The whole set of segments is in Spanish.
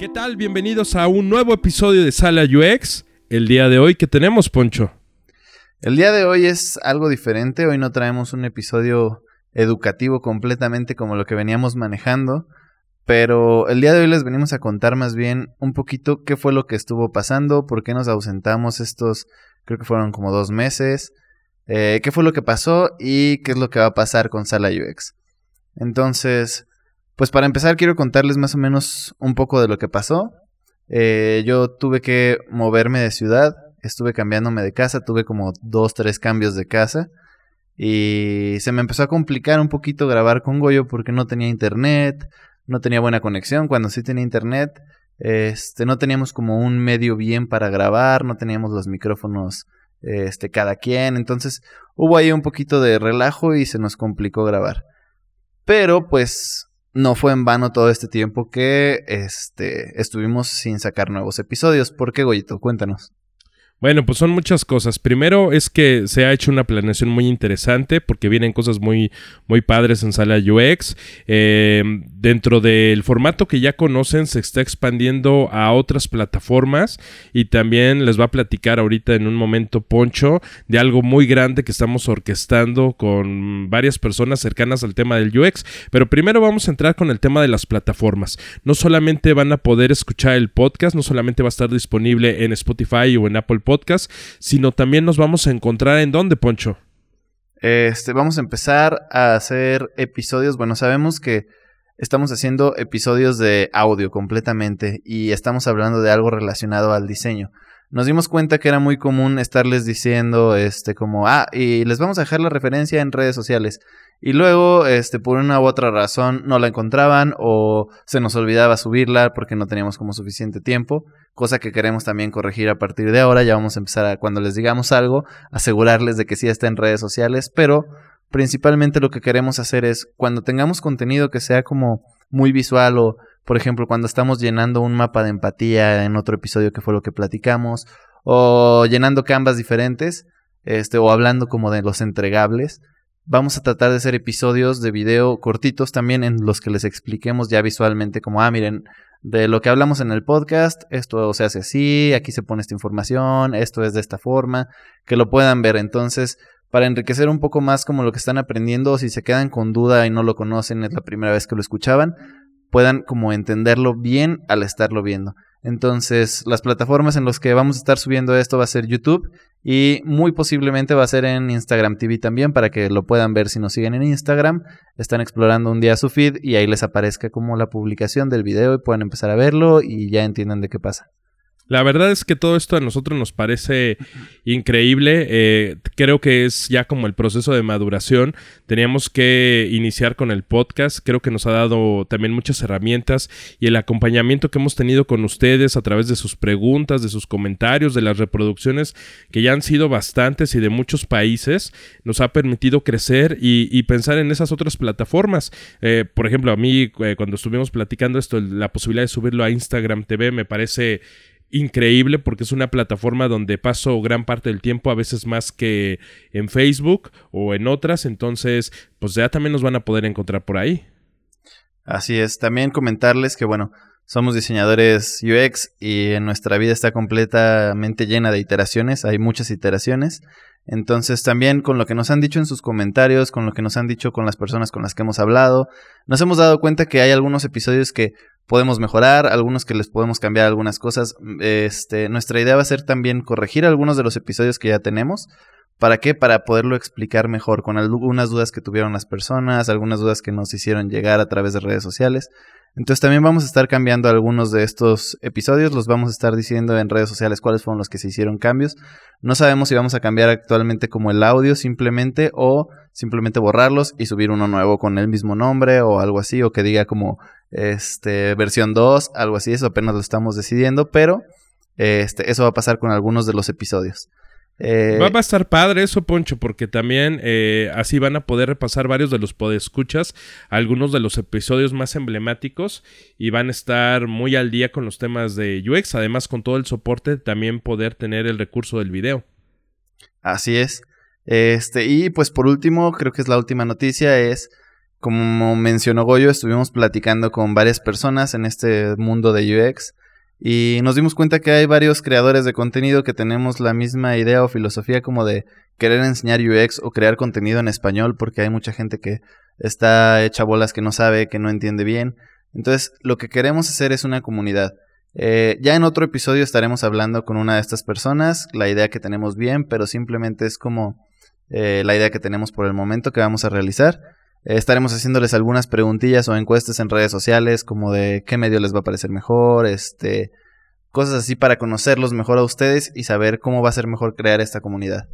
¿Qué tal? Bienvenidos a un nuevo episodio de Sala UX. El día de hoy, ¿qué tenemos, Poncho? El día de hoy es algo diferente. Hoy no traemos un episodio educativo completamente como lo que veníamos manejando. Pero el día de hoy les venimos a contar más bien un poquito qué fue lo que estuvo pasando, por qué nos ausentamos estos, creo que fueron como dos meses, eh, qué fue lo que pasó y qué es lo que va a pasar con Sala UX. Entonces, pues para empezar quiero contarles más o menos un poco de lo que pasó. Eh, yo tuve que moverme de ciudad, estuve cambiándome de casa, tuve como dos, tres cambios de casa. Y se me empezó a complicar un poquito grabar con Goyo porque no tenía internet, no tenía buena conexión. Cuando sí tenía internet, este, no teníamos como un medio bien para grabar, no teníamos los micrófonos este, cada quien. Entonces hubo ahí un poquito de relajo y se nos complicó grabar. Pero pues no fue en vano todo este tiempo que este, estuvimos sin sacar nuevos episodios. ¿Por qué, Goyito? Cuéntanos. Bueno, pues son muchas cosas. Primero es que se ha hecho una planeación muy interesante porque vienen cosas muy, muy padres en sala UX. Eh, dentro del formato que ya conocen se está expandiendo a otras plataformas y también les va a platicar ahorita en un momento Poncho de algo muy grande que estamos orquestando con varias personas cercanas al tema del UX. Pero primero vamos a entrar con el tema de las plataformas. No solamente van a poder escuchar el podcast, no solamente va a estar disponible en Spotify o en Apple Podcast, podcast, sino también nos vamos a encontrar en dónde, Poncho. Este, vamos a empezar a hacer episodios. Bueno, sabemos que estamos haciendo episodios de audio completamente y estamos hablando de algo relacionado al diseño. Nos dimos cuenta que era muy común estarles diciendo, este, como, ah, y les vamos a dejar la referencia en redes sociales. Y luego, este, por una u otra razón, no la encontraban o se nos olvidaba subirla porque no teníamos como suficiente tiempo, cosa que queremos también corregir a partir de ahora. Ya vamos a empezar a, cuando les digamos algo, asegurarles de que sí está en redes sociales, pero principalmente lo que queremos hacer es, cuando tengamos contenido que sea como muy visual o, por ejemplo, cuando estamos llenando un mapa de empatía en otro episodio que fue lo que platicamos, o llenando canvas diferentes, este, o hablando como de los entregables, Vamos a tratar de hacer episodios de video cortitos también en los que les expliquemos ya visualmente como, ah, miren, de lo que hablamos en el podcast, esto se hace así, aquí se pone esta información, esto es de esta forma, que lo puedan ver. Entonces, para enriquecer un poco más como lo que están aprendiendo, si se quedan con duda y no lo conocen, es la primera vez que lo escuchaban, puedan como entenderlo bien al estarlo viendo. Entonces, las plataformas en las que vamos a estar subiendo esto va a ser YouTube y muy posiblemente va a ser en Instagram TV también para que lo puedan ver si nos siguen en Instagram. Están explorando un día su feed y ahí les aparezca como la publicación del video y puedan empezar a verlo y ya entiendan de qué pasa. La verdad es que todo esto a nosotros nos parece increíble. Eh, creo que es ya como el proceso de maduración. Teníamos que iniciar con el podcast. Creo que nos ha dado también muchas herramientas y el acompañamiento que hemos tenido con ustedes a través de sus preguntas, de sus comentarios, de las reproducciones que ya han sido bastantes y de muchos países, nos ha permitido crecer y, pensar en esas otras plataformas. Eh, por ejemplo, a mí eh, cuando estuvimos platicando esto, la posibilidad de subirlo a Instagram TV me parece increíble porque es una plataforma donde paso gran parte del tiempo, a veces más que en Facebook o en otras, entonces pues ya también nos van a poder encontrar por ahí. Así es, también comentarles que bueno, somos diseñadores UX y en nuestra vida está completamente llena de iteraciones, hay muchas iteraciones. Entonces también con lo que nos han dicho en sus comentarios, con lo que nos han dicho con las personas con las que hemos hablado, nos hemos dado cuenta que hay algunos episodios que podemos mejorar, algunos que les podemos cambiar algunas cosas. Este, nuestra idea va a ser también corregir algunos de los episodios que ya tenemos. ¿Para qué? Para poderlo explicar mejor, con algunas dudas que tuvieron las personas, algunas dudas que nos hicieron llegar a través de redes sociales. Entonces también vamos a estar cambiando algunos de estos episodios, los vamos a estar diciendo en redes sociales cuáles fueron los que se hicieron cambios. No sabemos si vamos a cambiar actualmente como el audio simplemente o simplemente borrarlos y subir uno nuevo con el mismo nombre o algo así, o que diga como este versión 2, algo así, eso apenas lo estamos decidiendo, pero este, eso va a pasar con algunos de los episodios. Eh, va, a estar padre eso, Poncho, porque también eh, así van a poder repasar varios de los podescuchas, algunos de los episodios más emblemáticos y van a estar muy al día con los temas de UX, además con todo el soporte también poder tener el recurso del video. Así es. Este, y pues por último, creo que es la última noticia, es como mencionó Goyo, estuvimos platicando con varias personas en este mundo de UX y nos dimos cuenta que hay varios creadores de contenido que tenemos la misma idea o filosofía como de querer enseñar UX o crear contenido en español porque hay mucha gente que está hecha bolas que no sabe, que no entiende bien. Entonces, lo que queremos hacer es una comunidad. Eh, ya en otro episodio estaremos hablando con una de estas personas, la idea que tenemos bien, pero simplemente es como eh, la idea que tenemos por el momento que vamos a realizar. Eh, estaremos haciéndoles algunas preguntillas o encuestas en redes sociales como de qué medio les va a parecer mejor, este, cosas así para conocerlos mejor a ustedes y saber cómo va a ser mejor crear esta comunidad.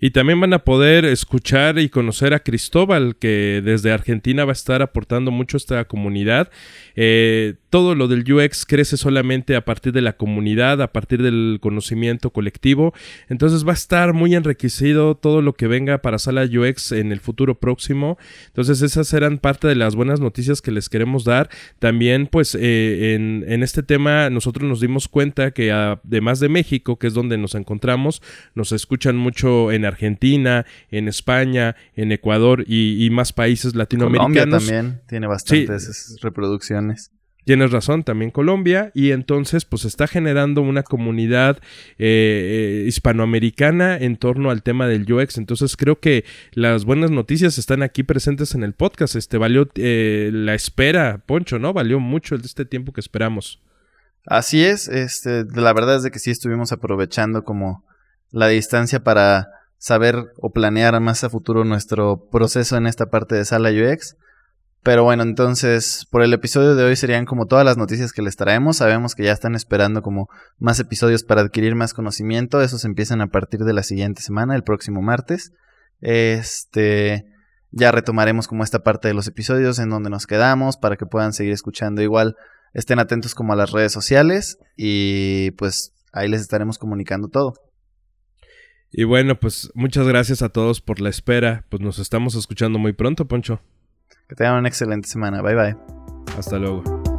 Y también van a poder escuchar y conocer a Cristóbal, que desde Argentina va a estar aportando mucho a esta comunidad. Eh, todo lo del UX crece solamente a partir de la comunidad, a partir del conocimiento colectivo. Entonces va a estar muy enriquecido todo lo que venga para Sala UX en el futuro próximo. Entonces esas eran parte de las buenas noticias que les queremos dar. También pues eh, en, en, este tema nosotros nos dimos cuenta que además de México, que es donde nos encontramos, nos escuchan mucho en Argentina, en España, en Ecuador y, más países latinoamericanos. Colombia también tiene bastantes reproducciones. Tienes razón, también Colombia, y entonces pues está generando una comunidad eh, eh, hispanoamericana en torno al tema del UX. Entonces creo que las buenas noticias están aquí presentes en el podcast. Este valió eh, la espera, Poncho, ¿no? Valió mucho este tiempo que esperamos. Así es, este, la verdad es de que sí estuvimos aprovechando como la distancia para saber o planear más a futuro nuestro proceso en esta parte de sala UX. Pero bueno, entonces por el episodio de hoy serían como todas las noticias que les traemos. Sabemos que ya están esperando como más episodios para adquirir más conocimiento. Esos empiezan a partir de la siguiente semana, el próximo martes. Este ya retomaremos como esta parte de los episodios en donde nos quedamos para que puedan seguir escuchando. Igual estén atentos como a las redes sociales y pues ahí les estaremos comunicando todo. Y bueno, pues muchas gracias a todos por la espera. Pues nos estamos escuchando muy pronto, Poncho. Que tengan una excelente semana. Bye bye. Hasta luego.